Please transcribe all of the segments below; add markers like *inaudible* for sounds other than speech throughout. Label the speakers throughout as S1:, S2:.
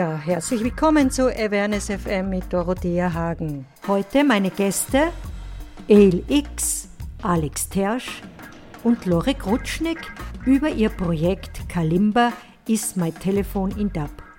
S1: Ja, herzlich willkommen zu Awareness FM mit Dorothea Hagen. Heute meine Gäste El X, Alex Tersch und Lore Krutschnik über ihr Projekt Kalimba ist my Telefon in Dub.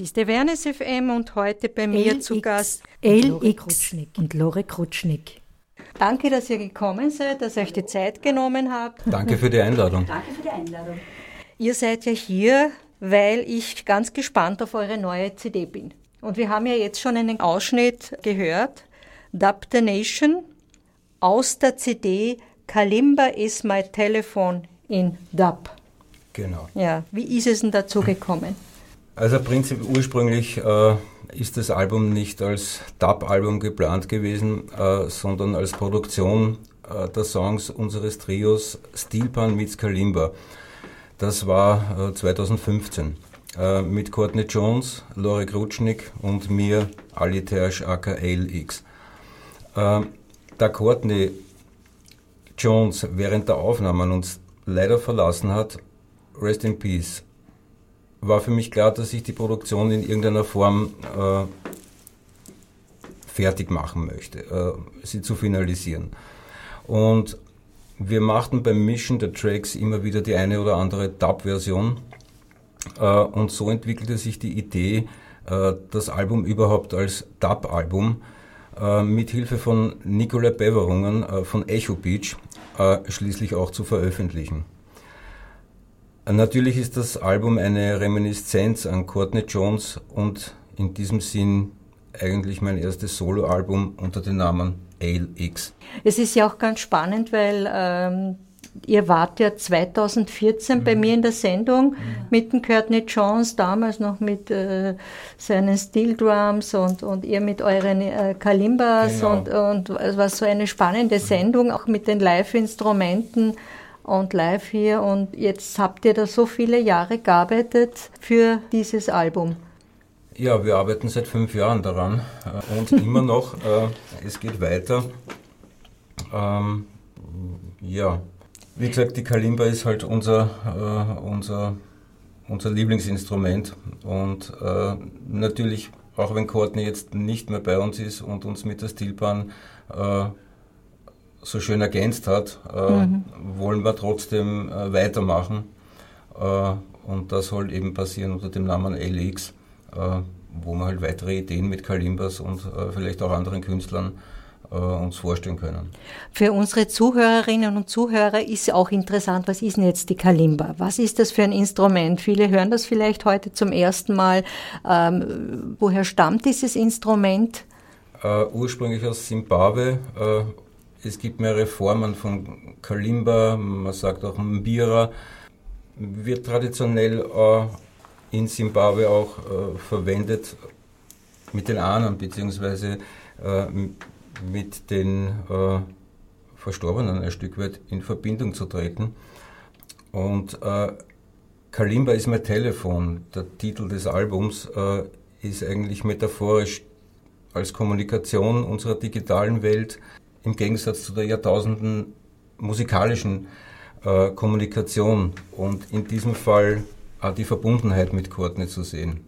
S1: Das ist Awareness FM und heute bei mir LX, zu Gast LX und Lore Krutschnik. Danke, dass ihr gekommen seid, dass ihr euch die Zeit genommen habt.
S2: Danke für die Einladung.
S3: Danke für die Einladung.
S1: Ihr seid ja hier, weil ich ganz gespannt auf eure neue CD bin. Und wir haben ja jetzt schon einen Ausschnitt gehört. Dub the Nation aus der CD Kalimba is my telephone in Dub.
S2: Genau.
S1: Ja, wie ist es denn dazu gekommen?
S2: Also Prinzip ursprünglich äh, ist das Album nicht als Dub-Album geplant gewesen, äh, sondern als Produktion äh, der Songs unseres Trios Steelpan meets Kalimba. Das war 2015 äh, mit Courtney Jones, Lore Krutschnik und mir, Ali Tersch aka ALX. Äh, da Courtney Jones während der Aufnahmen uns leider verlassen hat, Rest in Peace, war für mich klar, dass ich die Produktion in irgendeiner Form äh, fertig machen möchte, äh, sie zu finalisieren. Und wir machten beim Mischen der Tracks immer wieder die eine oder andere Dub-Version. Äh, und so entwickelte sich die Idee, äh, das Album überhaupt als Dub-Album äh, mit Hilfe von Nicola Beverungen äh, von Echo Beach äh, schließlich auch zu veröffentlichen. Natürlich ist das Album eine Reminiszenz an Courtney Jones und in diesem Sinn eigentlich mein erstes Soloalbum unter dem Namen Ale X.
S1: Es ist ja auch ganz spannend, weil ähm, ihr wart ja 2014 mhm. bei mir in der Sendung mhm. mit dem Courtney Jones, damals noch mit äh, seinen Steel Drums und, und ihr mit euren äh, Kalimbas genau. und, und es war so eine spannende mhm. Sendung, auch mit den Live-Instrumenten und live hier. Und jetzt habt ihr da so viele Jahre gearbeitet für dieses Album.
S2: Ja, wir arbeiten seit fünf Jahren daran äh, und immer noch. *laughs* Äh, es geht weiter. Ähm, ja, wie gesagt, die Kalimba ist halt unser, äh, unser, unser Lieblingsinstrument und natürlich, auch wenn Courtney jetzt nicht mehr bei uns ist und uns mit der Stilbahn so schön ergänzt hat, äh, mhm. wollen wir trotzdem äh, weitermachen. Äh, und das soll eben passieren unter dem Namen LX, wo wir halt weitere Ideen mit Kalimbas und vielleicht auch anderen Künstlern uns vorstellen können.
S1: Für unsere Zuhörerinnen und Zuhörer ist auch interessant, was ist denn jetzt die Kalimba? Was ist das für ein Instrument? Viele hören das vielleicht heute zum ersten Mal. Ähm, woher stammt dieses Instrument?
S2: Uh, ursprünglich aus Simbabwe uh, es gibt mehrere Formen von Kalimba, man sagt auch Mbira, wird traditionell äh, in Simbabwe auch äh, verwendet mit den Ahnen beziehungsweise äh, mit den äh, Verstorbenen ein Stück weit in Verbindung zu treten. Und äh, Kalimba ist mein Telefon. Der Titel des Albums äh, ist eigentlich metaphorisch als Kommunikation unserer digitalen Welt im Gegensatz zu der Jahrtausenden musikalischen äh, Kommunikation und in diesem Fall auch die Verbundenheit mit Courtney zu sehen.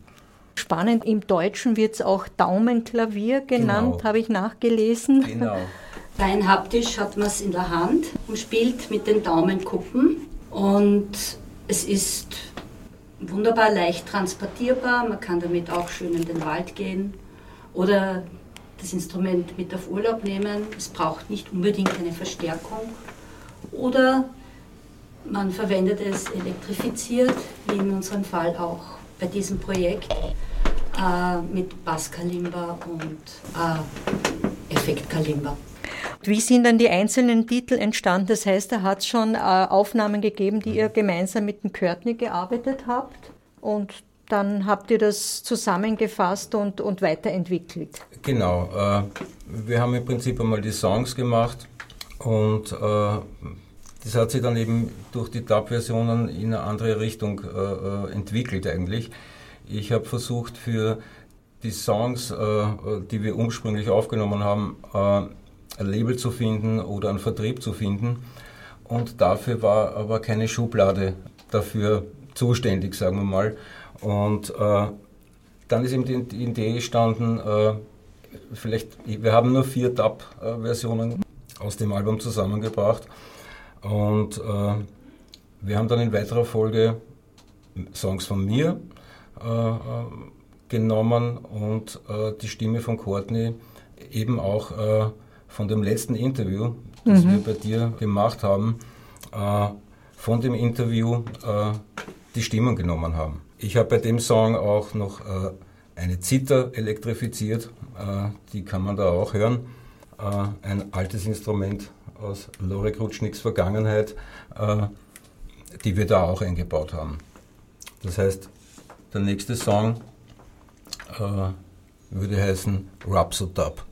S1: Spannend, im Deutschen wird es auch Daumenklavier genannt, genau. habe ich nachgelesen.
S3: Genau. *laughs* Rein haptisch hat man es in der Hand und spielt mit den Daumenkuppen und es ist wunderbar leicht transportierbar, man kann damit auch schön in den Wald gehen oder das Instrument mit auf Urlaub nehmen. Es braucht nicht unbedingt eine Verstärkung. Oder man verwendet es elektrifiziert, wie in unserem Fall auch bei diesem Projekt, äh, mit Basskalimba und äh, Effektkalimba.
S1: Wie sind dann die einzelnen Titel entstanden? Das heißt, da hat es schon äh, Aufnahmen gegeben, die ihr gemeinsam mit dem Courtney gearbeitet habt und dann habt ihr das zusammengefasst und, und weiterentwickelt.
S2: Genau. Äh, wir haben im Prinzip einmal die Songs gemacht und äh, das hat sich dann eben durch die Dub-Versionen in eine andere Richtung äh, äh entwickelt eigentlich. Ich habe versucht für die Songs, äh, die wir ursprünglich aufgenommen haben, äh, ein Label zu finden oder einen Vertrieb zu finden. Und dafür war aber keine Schublade dafür zuständig, sagen wir mal. Und äh, dann ist eben die, die Idee gestanden, äh, vielleicht, wir haben nur vier Dub-Versionen aus dem Album zusammengebracht. Und äh, wir haben dann in weiterer Folge Songs von mir äh, äh, genommen und äh, die Stimme von Courtney eben auch von dem letzten Interview, das mhm. wir bei dir gemacht haben, von dem Interview die Stimmung genommen haben. Ich habe bei dem Song auch noch äh, eine Zither elektrifiziert, äh, die kann man da auch hören. Äh, ein altes Instrument aus Lore Krutschniks Vergangenheit, äh, die wir da auch eingebaut haben. Das heißt, der nächste Song äh, würde heißen Rhapsodub.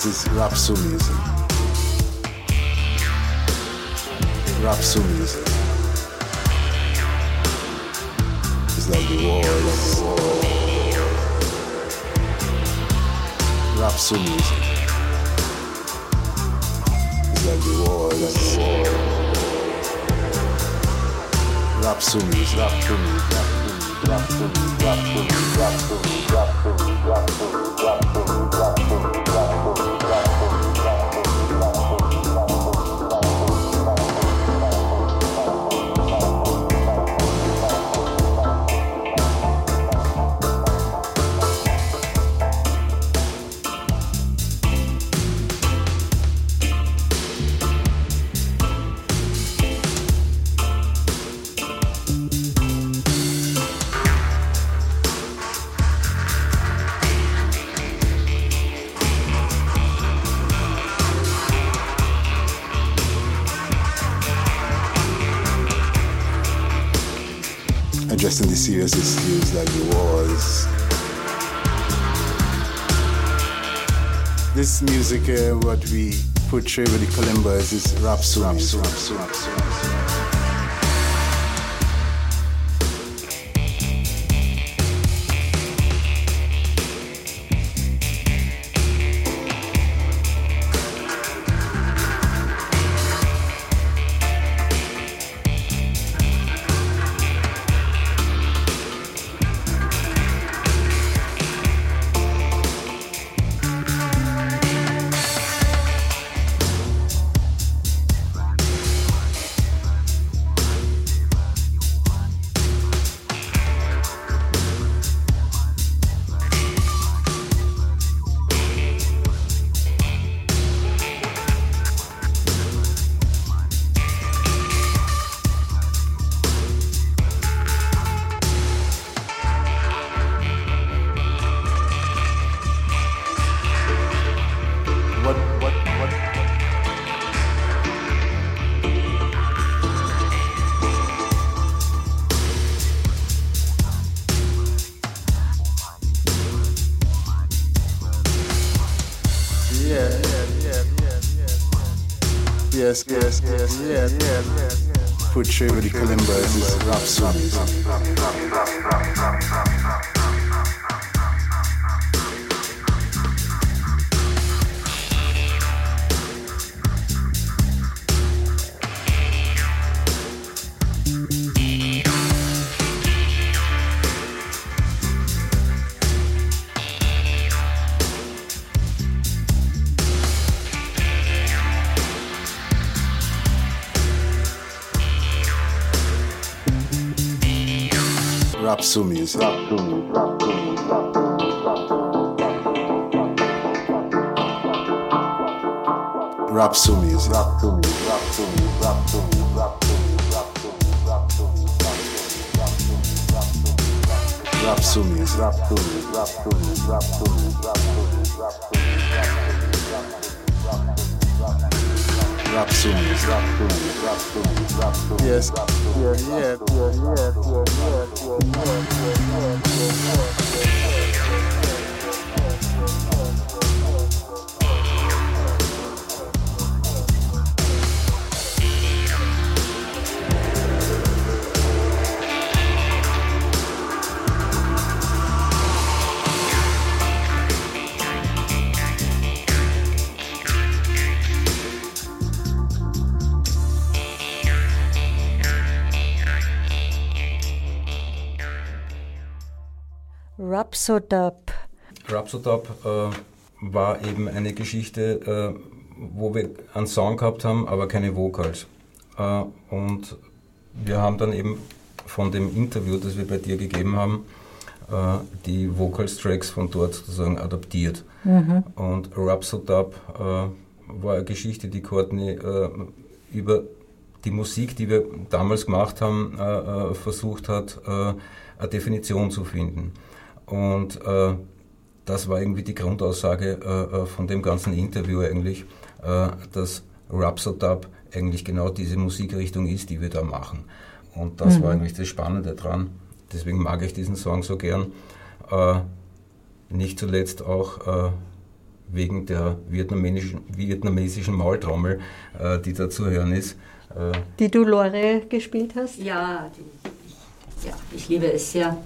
S4: guys. It's Rapsu music. Rapsu music. It's like the war. Rapsu music. It's like the war, like the war. Rapsu music, Rapsu music, Rapsu music, Rapsu music, Rapsu music, Rapsu music, Rapsu music, Rapsu music. Issues like the wars. This music, uh, what we portray with the Columbus is rap. Rap, rap, rap, rap, rap. yes, yes, yes, yes. Put Trevor Columbo, Rhapsody. su music. Love su music. Love su music. Love su music. Love su music. Rap su music. Rap su music. Rap su music. Rap su music. Rap su music. Rap su music. Rap su music. Rap su music. Rap su music. Rap su music. Rap su music. Rap su music. Rap su music. Rap su music. rap sumie. Jest. Jest. Jest. Jest. Jest. Jest. Jest. Jest. Jest. Jest. Jest.
S1: Rhapsodub.
S2: Rhapsodub äh, war eben eine Geschichte, äh, wo wir einen Song gehabt haben, aber keine Vocals. Äh, und wir haben dann eben von dem Interview, das wir bei dir gegeben haben, äh, die Vocals-Tracks von dort sozusagen adaptiert. Mhm. Und Rhapsodub äh, war eine Geschichte, die Courtney äh, über die Musik, die wir damals gemacht haben, versucht hat, eine Definition zu finden. Und äh, das war irgendwie die Grundaussage äh, äh, von dem ganzen Interview eigentlich, äh, dass Rhapsodub eigentlich genau diese Musikrichtung ist, die wir da machen. Und das mhm. war eigentlich das Spannende dran. Deswegen mag ich diesen Song so gern. Äh, nicht zuletzt auch äh, wegen der vietnamesischen, vietnamesischen Maultrommel, die da zu hören ist.
S1: die du Lore gespielt hast?
S3: Ja, die, ja ich liebe es sehr.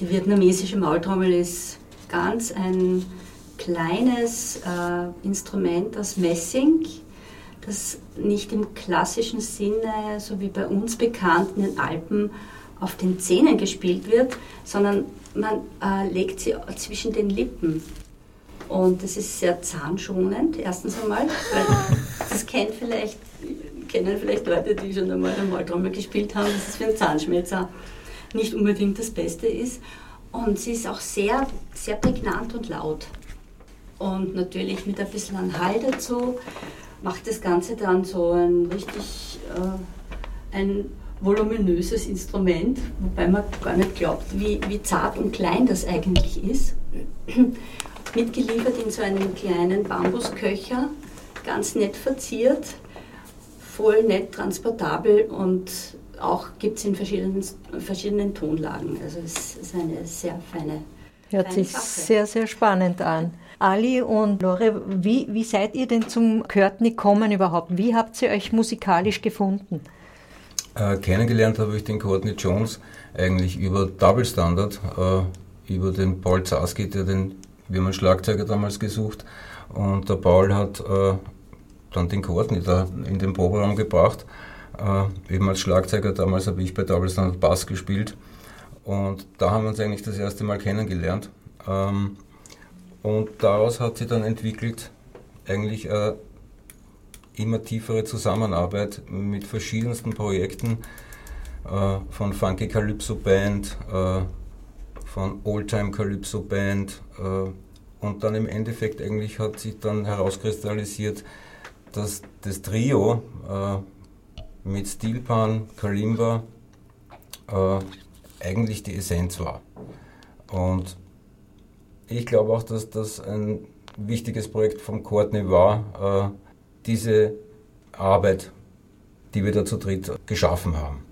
S3: Die vietnamesische Maultrommel ist ganz ein kleines äh, Instrument aus Messing, das nicht im klassischen Sinne, so wie bei uns bekannt in den Alpen, auf den Zähnen gespielt wird, sondern man äh, legt sie zwischen den Lippen. Und das ist sehr zahnschonend, erstens einmal, weil *laughs* das kennt vielleicht, kennen vielleicht Leute, die schon einmal eine Maultrommel gespielt haben, das ist für einen Zahnschmelzer nicht unbedingt das Beste ist. Und sie ist auch sehr, sehr prägnant und laut. Und natürlich mit ein bisschen an Hall dazu macht das Ganze dann so ein richtig äh, ein voluminöses Instrument, wobei man gar nicht glaubt, wie, wie zart und klein das eigentlich ist. *clears throat* Mitgeliefert in so einem kleinen Bambusköcher, ganz nett verziert, voll nett transportabel und auch gibt es in verschiedenen, verschiedenen Tonlagen. Also es ist eine sehr feine.
S1: Hört feine sich Sache. sehr, sehr spannend an. Ali und Lore, wie, wie seid ihr denn zum Courtney kommen überhaupt? Wie habt ihr euch musikalisch gefunden?
S2: Äh, kennengelernt habe ich den Courtney Jones eigentlich über Double Standard, äh, über den Paul Zaski, der den, wir haben einen Schlagzeuger damals gesucht und der Paul hat äh, dann den Courtney da in den Proberaum gebracht äh, eben als Schlagzeuger, damals habe ich bei Double Standard Bass gespielt. Und da haben wir uns eigentlich das erste Mal kennengelernt. Ähm, und daraus hat sich dann entwickelt eigentlich eine immer tiefere Zusammenarbeit mit verschiedensten Projekten äh, von Funky Calypso Band, äh, von Oldtime Calypso Band äh, und dann im Endeffekt eigentlich hat sich dann herauskristallisiert, dass das Trio äh, mit Steelpan, Kalimba äh, eigentlich die Essenz war. Und ich glaube auch, dass das ein wichtiges Projekt vom Courtney war, äh, diese Arbeit, die wir da zu dritt geschaffen haben.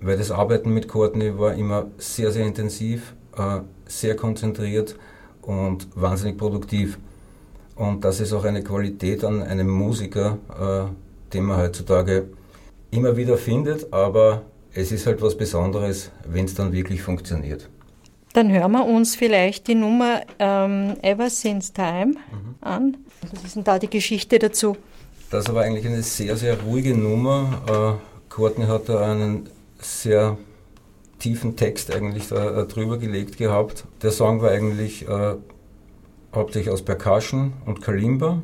S2: Weil das Arbeiten mit Courtney war immer sehr, sehr intensiv, äh, sehr konzentriert und wahnsinnig produktiv. Und das ist auch eine Qualität an einem Musiker, äh, den man heutzutage immer wieder findet, aber es ist halt was Besonderes, wenn es dann wirklich funktioniert.
S1: Dann hören wir uns vielleicht die Nummer ähm, Ever Since Time mhm. an. Was ist denn da die Geschichte dazu?
S2: Das war eigentlich eine sehr, sehr ruhige Nummer. Äh, Courtney hat da einen sehr tiefen Text eigentlich da, äh, drüber gelegt gehabt. Der Song war eigentlich äh, hauptsächlich aus Percussion und Kalimba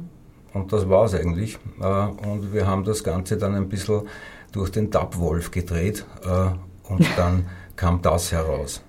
S2: und das war es eigentlich. Äh, und wir haben das Ganze dann ein bisschen durch den Dubwolf gedreht äh, und dann kam das heraus.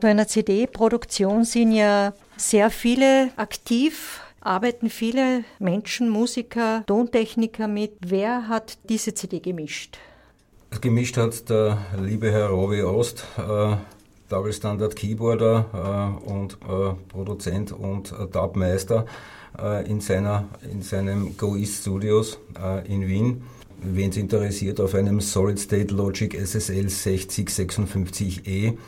S1: Bei einer CD-Produktion sind ja sehr viele aktiv, arbeiten viele Menschen, Musiker, Tontechniker mit. Wer hat diese CD gemischt?
S2: Gemischt hat der liebe Herr Robbie Ost, äh, Double Standard Keyboarder äh, und äh, Produzent und äh, Dubmeister äh, in, seiner, in seinem Go East Studios äh, in Wien. Wen es interessiert, auf einem Solid State Logic SSL 6056E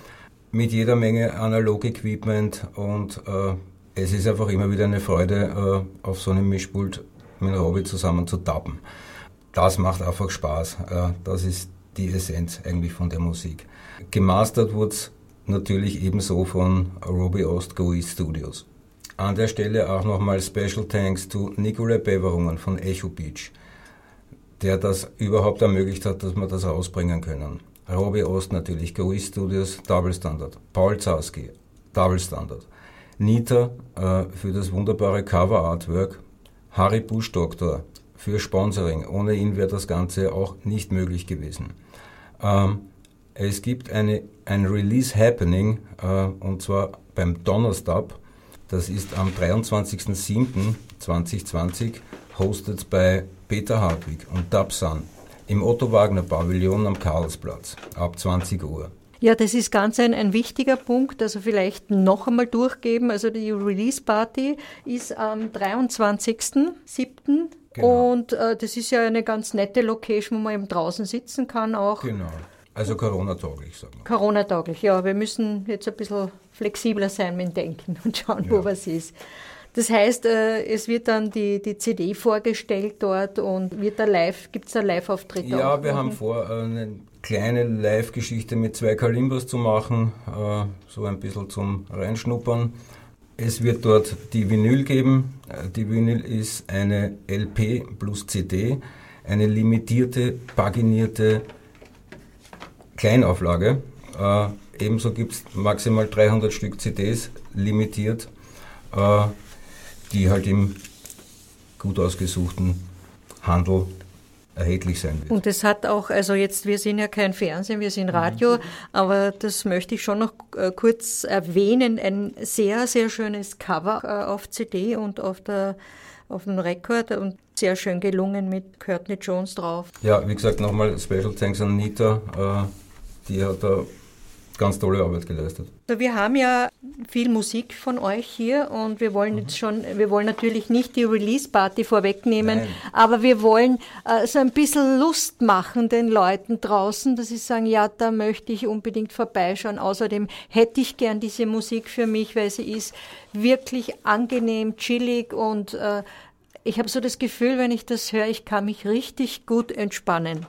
S2: mit jeder Menge Analog-Equipment und äh, es ist einfach immer wieder eine Freude, äh, auf so einem Mischpult mit Robbie zusammen zu tappen. Das macht einfach Spaß. Äh, das ist die Essenz eigentlich von der Musik. Gemastert wurde es natürlich ebenso von Robbie Ost GUI Studios. An der Stelle auch nochmal Special Thanks zu Nikolai Beverungen von Echo Beach, der das überhaupt ermöglicht hat, dass wir das rausbringen können. Robbie Ost natürlich, GUI Studios, Double Standard. Paul Zarski, Double Standard. Nita äh, für das wunderbare Cover Artwork. Harry Busch Doktor für Sponsoring. Ohne ihn wäre das Ganze auch nicht möglich gewesen. Ähm, es gibt eine, ein Release Happening äh, und zwar beim Donnerstag. Das ist am 23.07.2020, hostet bei Peter Hartwig und Dubsan im Otto Wagner Pavillon am Karlsplatz ab 20 Uhr.
S1: Ja, das ist ganz ein, ein wichtiger Punkt. Also vielleicht noch einmal durchgeben. Also die Release Party ist am 23.07. Genau. Und äh, das ist ja eine ganz nette Location, wo man eben draußen sitzen kann auch.
S2: Genau. Also Corona-tauglich, sagen wir.
S1: Corona-tauglich, ja. Wir müssen jetzt ein bisschen flexibler sein mit dem Denken und schauen, wo ja. was ist. Das heißt, äh, es wird dann die, die CD vorgestellt dort und wird da live, gibt es da Live-Auftritte?
S2: Ja, wir haben vor, eine kleine Live-Geschichte mit zwei Kalimbers zu machen, äh, so ein bisschen zum Reinschnuppern. Es wird dort die Vinyl geben. Äh, die Vinyl ist eine LP plus CD, eine limitierte, paginierte Kleinauflage. ebenso gibt es maximal 300 Stück CDs, limitiert die halt im gut ausgesuchten Handel erhältlich sein wird.
S1: Und es hat auch, also jetzt, wir sind ja kein Fernsehen, wir sind Radio, mhm. aber das möchte ich schon noch äh, kurz erwähnen. Ein sehr, sehr schönes Cover äh, auf CD und auf der auf dem Rekord und sehr schön gelungen mit Courtney Jones drauf.
S2: Ja, wie gesagt, nochmal Special Thanks an Nita, äh, die hat da ganz tolle Arbeit geleistet.
S1: Also wir haben ja viel Musik von euch hier und wir wollen jetzt schon, wir wollen natürlich nicht die Release-Party vorwegnehmen, Nein. aber wir wollen äh, so ein bisschen Lust machen den Leuten draußen, dass sie sagen, ja, da möchte ich unbedingt vorbeischauen. Außerdem hätte ich gern diese Musik für mich, weil sie ist wirklich angenehm, chillig und äh, ich habe so das Gefühl, wenn ich das höre, ich kann mich richtig gut entspannen.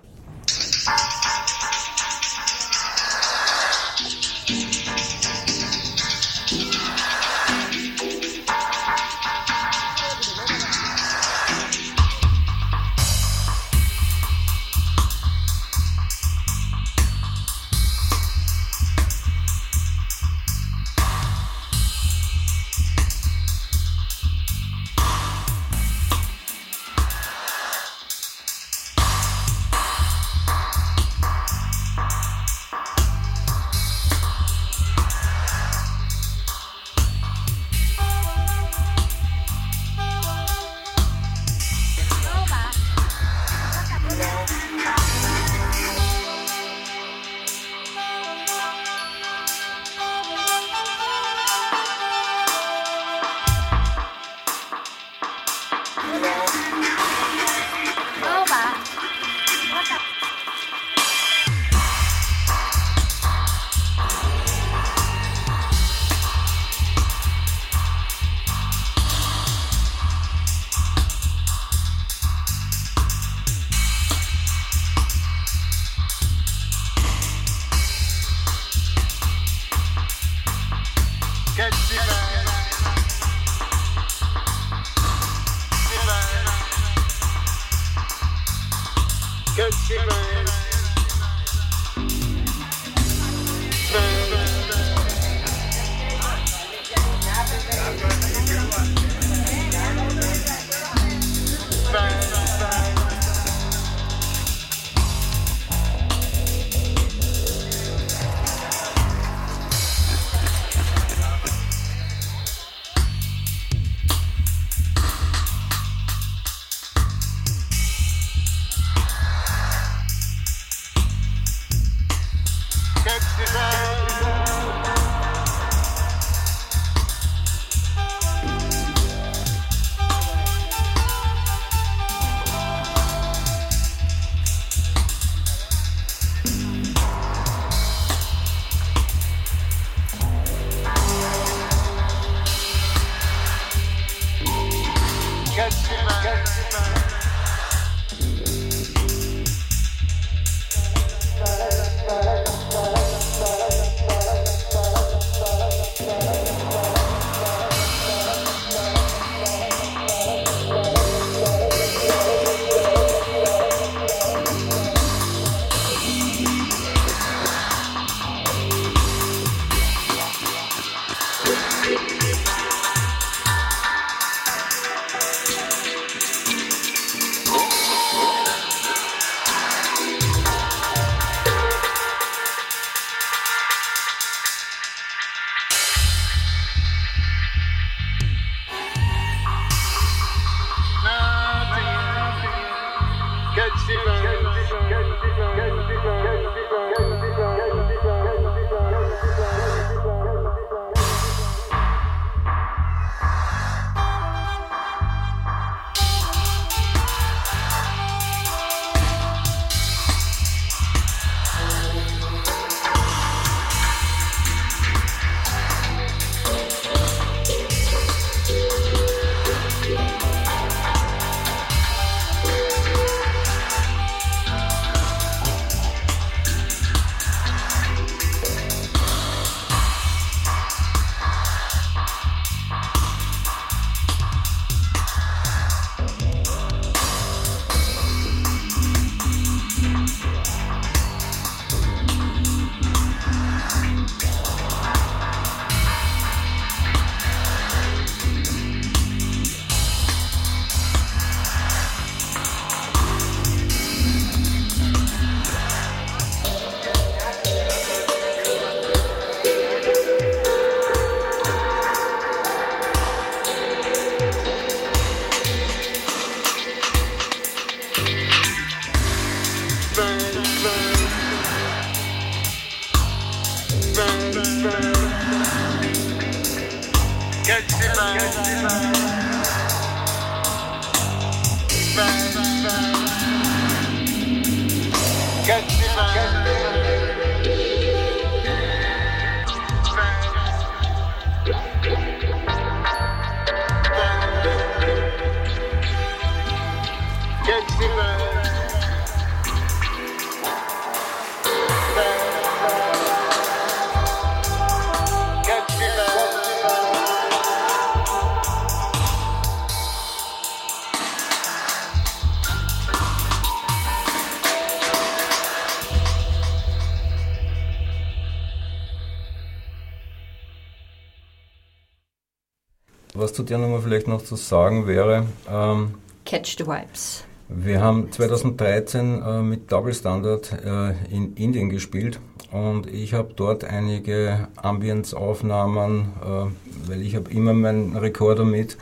S2: Vielleicht noch zu sagen wäre, ähm,
S3: Catch the Vibes.
S2: wir haben 2013 äh, mit Double Standard äh, in Indien gespielt und ich habe dort einige Ambience-Aufnahmen, äh, weil ich habe immer meinen Rekorder mit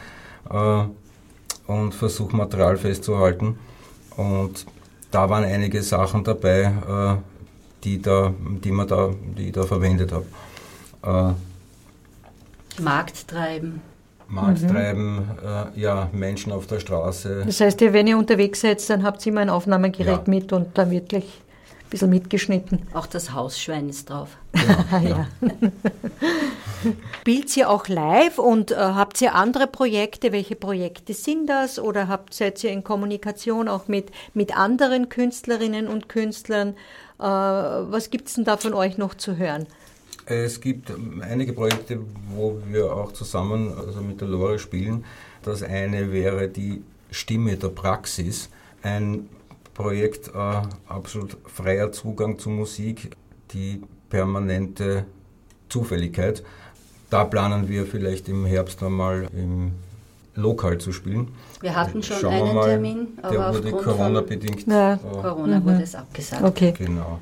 S2: äh, und versuche Material festzuhalten und da waren einige Sachen dabei, äh, die, da, die, man da, die ich da verwendet habe.
S3: Äh, Markt treiben.
S2: Markt treiben, äh, ja, Menschen auf der Straße.
S1: Das heißt, ihr, wenn ihr unterwegs seid, dann habt ihr immer ein Aufnahmegerät
S2: Ja.
S1: mit und dann wird gleich ein bisschen mitgeschnitten.
S3: Auch das Hausschwein ist drauf.
S2: Genau,
S1: ja. Spielt ihr auch live und äh, habt ihr andere Projekte? Welche Projekte sind das? Oder habt, seid ihr in Kommunikation auch mit, mit anderen Künstlerinnen und Künstlern? Äh, was gibt es denn da von euch noch zu hören?
S2: Es gibt einige Projekte, wo wir auch zusammen also mit der Lore spielen. Das eine wäre die Stimme der Praxis, ein Projekt äh, absolut freier Zugang zu Musik, die permanente Zufälligkeit. Da planen wir vielleicht im Herbst einmal im Lokal zu spielen.
S3: Wir hatten schon
S2: Schauen wir
S3: einen
S2: mal.
S3: Termin, aber
S2: Der wurde
S3: aufgrund
S2: Corona-bedingt.
S1: Ja.
S2: äh,
S3: Corona wurde es abgesagt.
S1: Okay.
S2: Genau.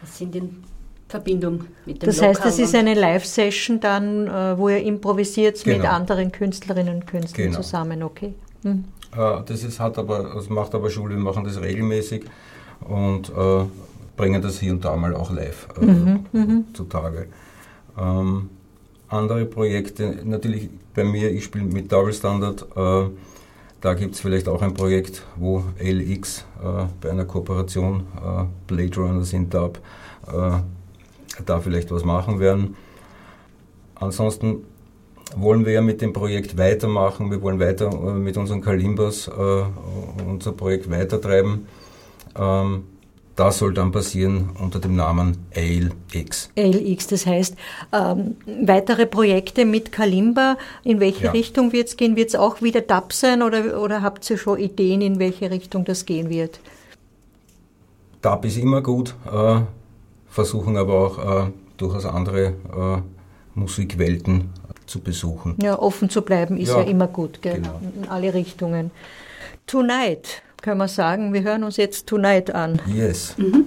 S3: Wir sind in Verbindung mit dem
S1: Das heißt,
S3: Lokal
S1: das ist
S3: und-
S1: eine Live-Session dann, äh, wo ihr improvisiert mit
S2: Genau.
S1: anderen Künstlerinnen und Künstlern
S2: Genau.
S1: zusammen, okay? Hm.
S2: Äh, Das ist, hat aber, das macht aber Schule, wir machen das regelmäßig und äh, bringen das hier und da mal auch live äh, mhm, zutage. Ähm, andere Projekte, natürlich bei mir, ich spiele mit Double Standard, äh, da gibt es vielleicht auch ein Projekt, wo LX äh, bei einer Kooperation äh, Blade Runner sind Dub äh, da vielleicht was machen werden. Ansonsten wollen wir ja mit dem Projekt weitermachen. Wir wollen weiter äh, mit unseren Kalimbas äh, unser Projekt weitertreiben. Ähm, das soll dann passieren unter dem Namen ALX.
S1: ALX, das heißt, ähm, weitere Projekte mit Kalimba, in welche ja. Richtung wird es gehen? Wird es auch wieder DAP sein oder, oder habt ihr schon Ideen, in welche Richtung das gehen wird?
S2: DAP ist immer gut, äh, versuchen aber auch äh, durchaus andere äh, Musikwelten zu besuchen.
S1: Ja, offen zu bleiben ist ja, ja immer gut, gell? Genau. in alle Richtungen. Tonight, können wir sagen, wir hören uns jetzt Tonight an.
S2: Yes. Mhm.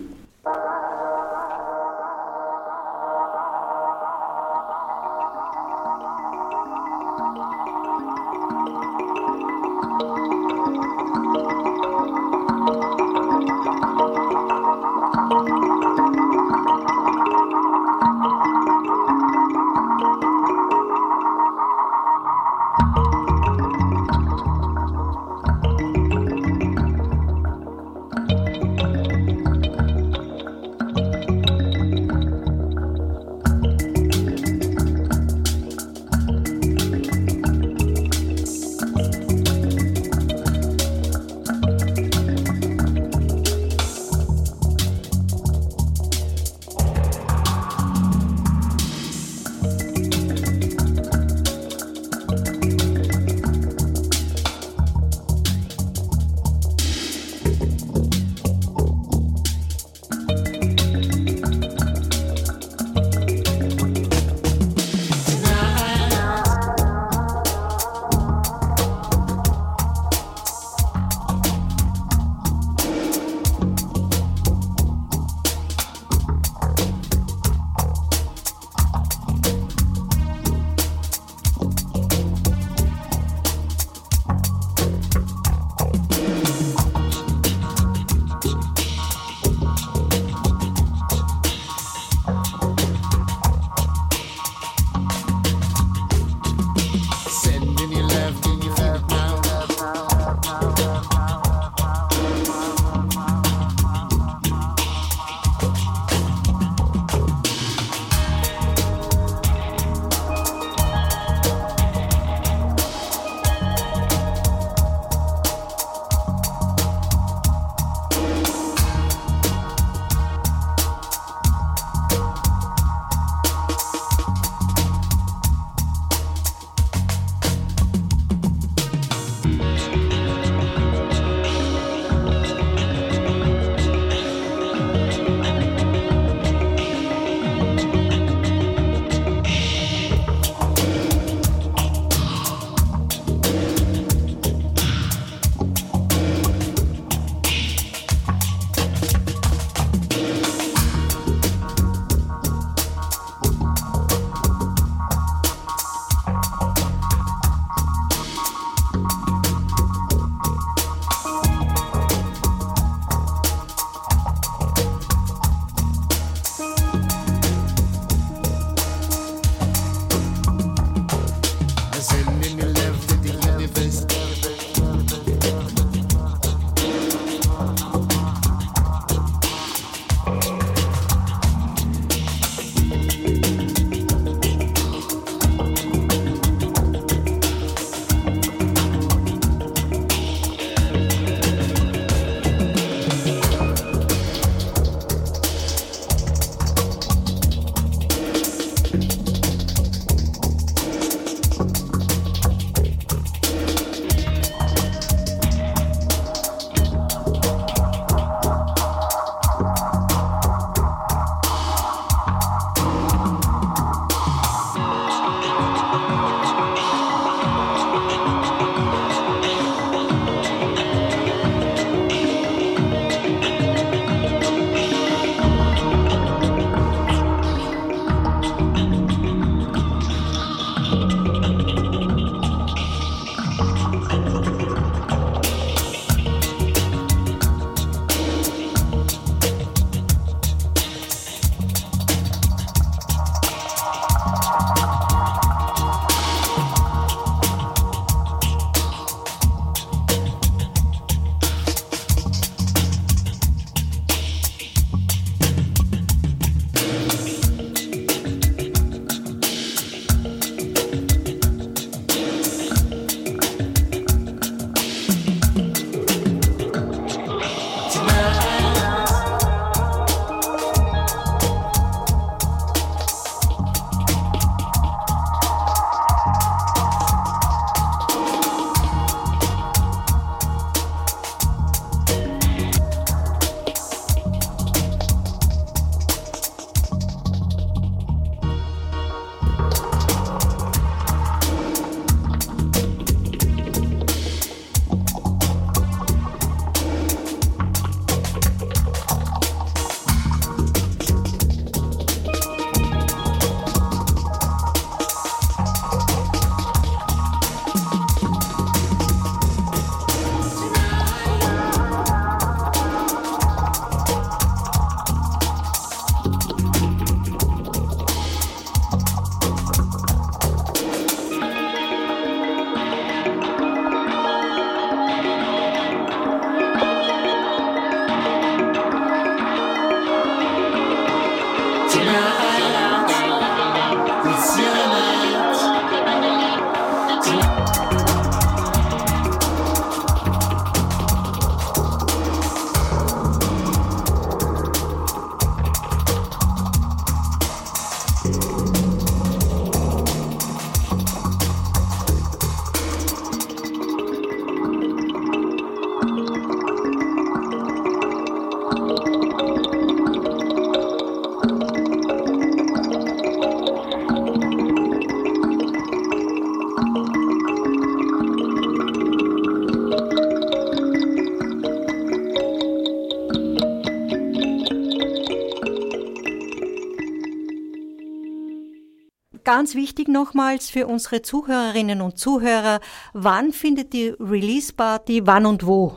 S1: Ganz wichtig nochmals für unsere Zuhörerinnen und Zuhörer, wann findet die Release Party, wann und wo?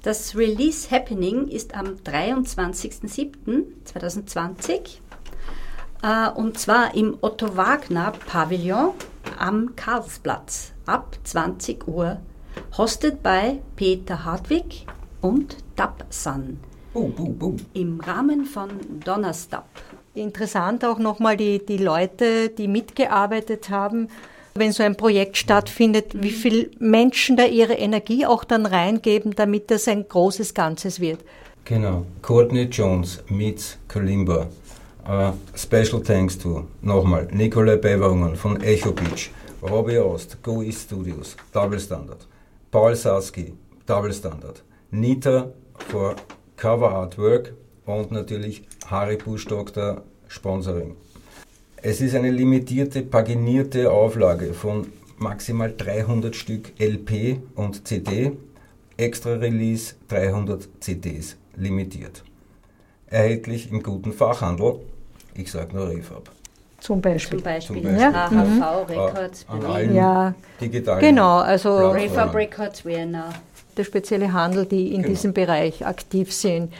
S3: Das Release Happening ist am 23.07.2020 äh, und zwar im Otto Wagner Pavillon am Karlsplatz ab 20 Uhr, hostet bei Peter Hartwig und Dabsan
S2: Boom, boom, boom.
S3: im Rahmen von Donnerstag.
S1: Interessant auch nochmal die, die Leute, die mitgearbeitet haben, wenn so ein Projekt stattfindet, wie viele Menschen da ihre Energie auch dann reingeben, damit das ein großes Ganzes wird.
S2: Genau. Courtney Jones meets Kalimba. Uh, special thanks to, nochmal, Nikolai Beverungen von Echo Beach, Robbie Ost, Go East Studios, Double Standard, Paul Saski, Double Standard, Nita for Cover Artwork und natürlich Harry Doktor Sponsoring. Es ist eine limitierte, paginierte Auflage von maximal 300 Stück LP und CD, Extra Release 300 CDs, limitiert. Erhältlich im guten Fachhandel, ich sage nur Refab.
S1: Zum Beispiel.
S3: Zum Beispiel
S2: Zum Beispiel.
S1: Ja.
S3: HHV Records
S2: An
S3: Berlin,
S2: allen
S1: Ja,
S2: digitalen
S1: genau, also.
S3: Refab Records Vienna.
S1: der spezielle Handel, die in
S2: Genau.
S1: diesem Bereich aktiv sind.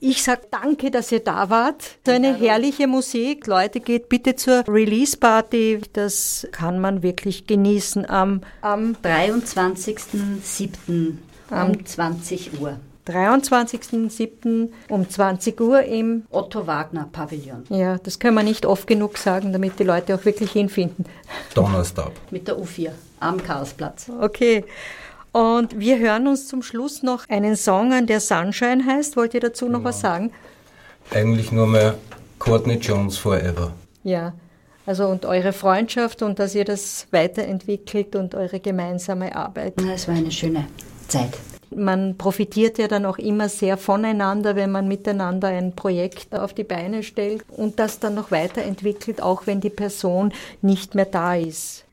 S1: Ich sage danke, dass ihr da wart. So eine herrliche Musik. Leute, geht bitte zur Release-Party. Das kann man wirklich genießen am, am
S3: 23.07. um 20 Uhr.
S1: 23.07. um 20 Uhr im,
S3: Otto Wagner Pavillon
S1: ja, das können wir nicht oft genug sagen, damit die Leute auch wirklich hinfinden.
S2: Donnerstag.
S3: mit der U4 am Karlsplatz.
S1: Okay. Und wir hören uns zum Schluss noch einen Song an, der Sunshine heißt. Wollt ihr dazu noch was sagen?
S2: Eigentlich nur mehr Courtney Jones Forever.
S1: Ja, also und eure Freundschaft und dass ihr das weiterentwickelt und eure gemeinsame Arbeit.
S3: Na, Es war eine schöne Zeit.
S1: Man profitiert ja dann auch immer sehr voneinander, wenn man miteinander ein Projekt auf die Beine stellt und das dann noch weiterentwickelt, auch wenn die Person nicht mehr da ist.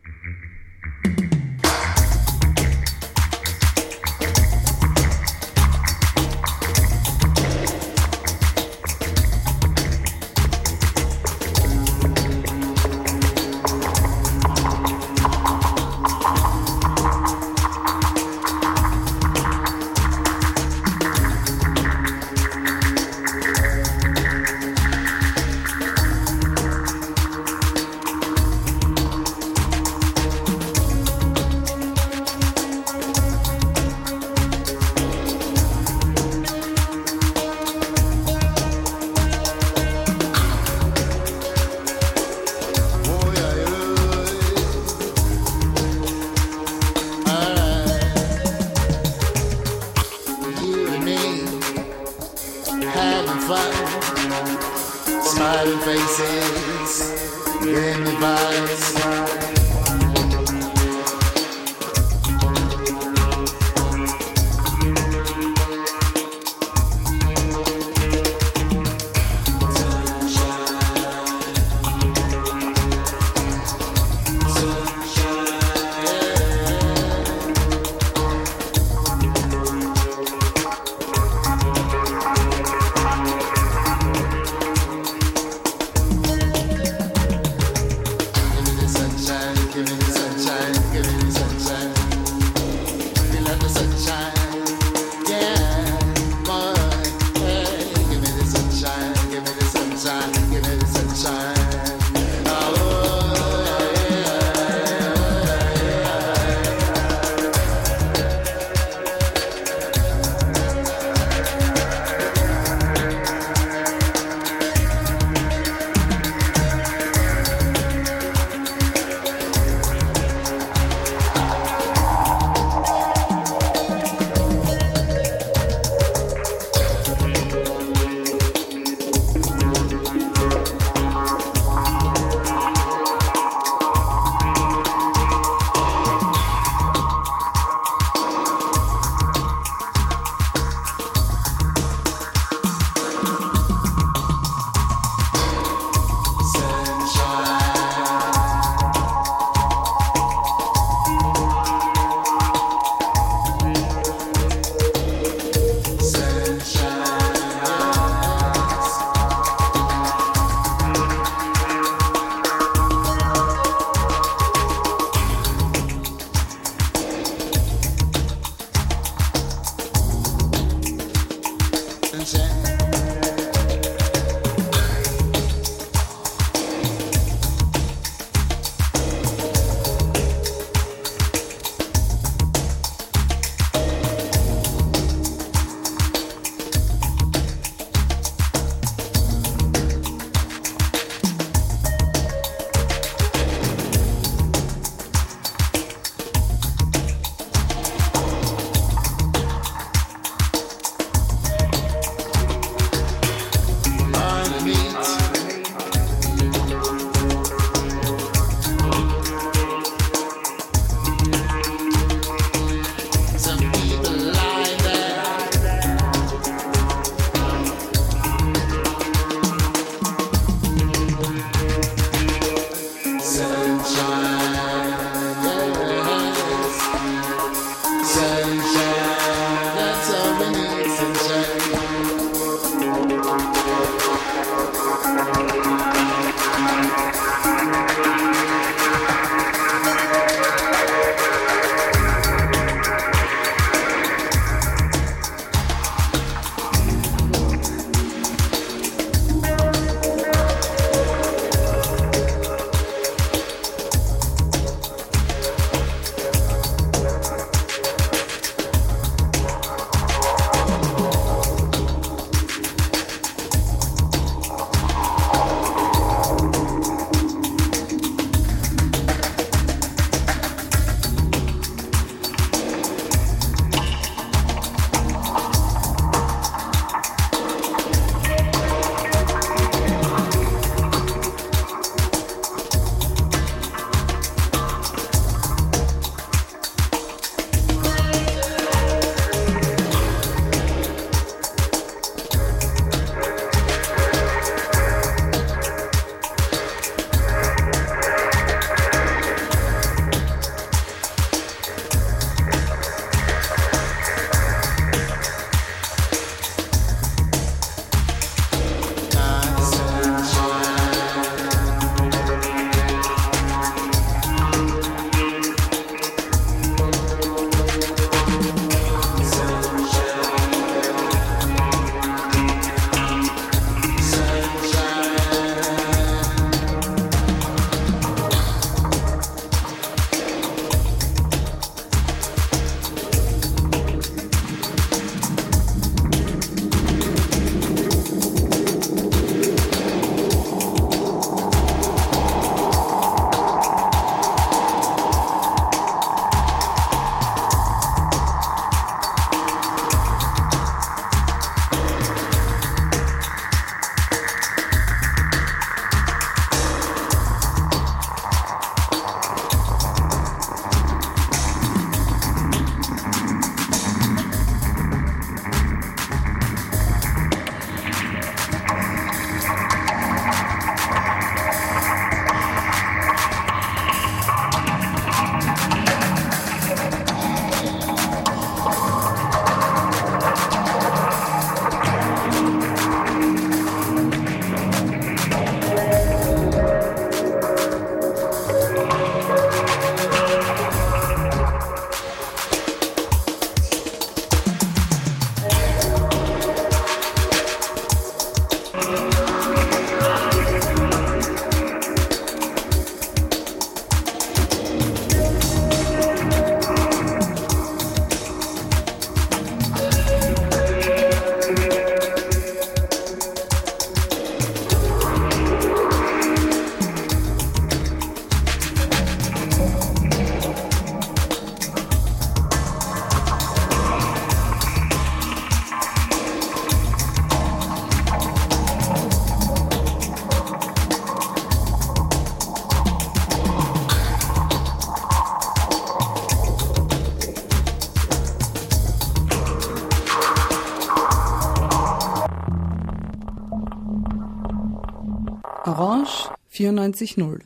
S5: 94.0,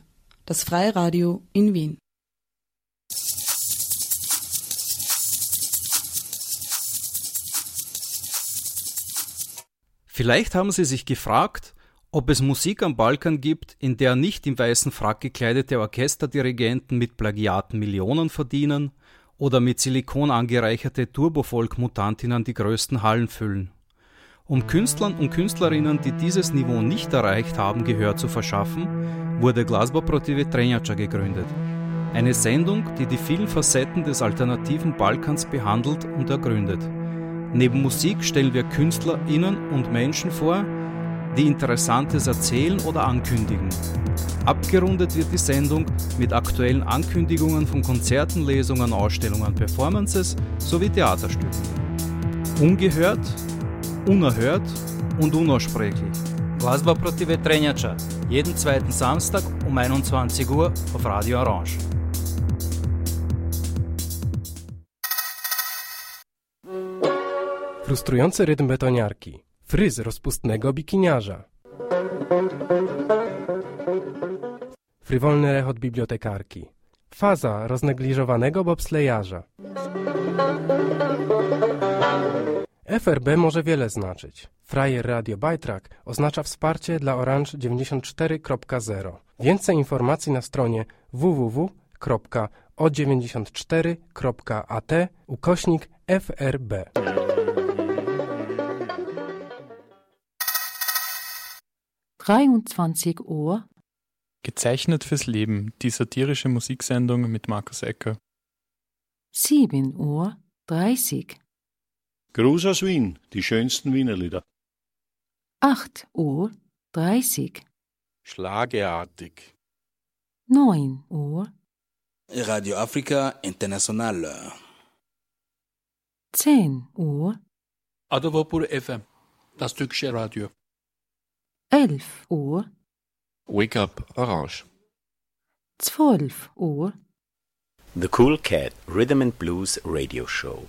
S5: das Freiradio in Wien.
S6: Vielleicht haben Sie sich gefragt, ob es Musik am Balkan gibt, in der nicht im weißen Frack gekleidete Orchesterdirigenten mit Plagiaten Millionen verdienen oder mit Silikon angereicherte Turbofolk-Mutantinnen die größten Hallen füllen. Um Künstlern und Künstlerinnen, die dieses Niveau nicht erreicht haben, Gehör zu verschaffen, wurde Glasba Protive Trenjača gegründet. Eine Sendung, die die vielen Facetten des alternativen Balkans behandelt und ergründet. Neben Musik stellen wir KünstlerInnen und Menschen vor, die Interessantes erzählen oder ankündigen. Abgerundet wird die Sendung mit aktuellen Ankündigungen von Konzerten, Lesungen, Ausstellungen, Performances sowie Theaterstücken. Ungehört unerhört und unaussprechlich. Glasba protive Trenjača, jeden zweiten Samstag um 21 Uhr auf Radio Orange.
S7: Frustrujący rytm betoniarki. Fryz rozpustnego bikiniarza. Frywolny rechot bibliotekarki. Faza roznegliżowanego bobslejarza. FRB może wiele znaczyć. Frajer Radio Bytrack oznacza wsparcie dla Orange 94.0. Więcej informacji na stronie www.o94.at ukośnik FRB.
S5: Dreiundzwanzig Uhr
S8: Gezeichnet fürs Leben, die satirische Musiksendung mit Markus Ecker.
S5: sieben Uhr dreißig,
S9: Gruß aus Wien, die schönsten Wienerlieder.
S5: acht Uhr dreißig,
S10: Schlageartig.
S5: neun Uhr,
S10: Radio Afrika International.
S5: zehn Uhr,
S11: Adavapur FM, das türkische Radio.
S5: elf Uhr,
S12: Wake Up Orange.
S5: zwölf Uhr,
S13: The Cool Cat Rhythm and Blues Radio Show.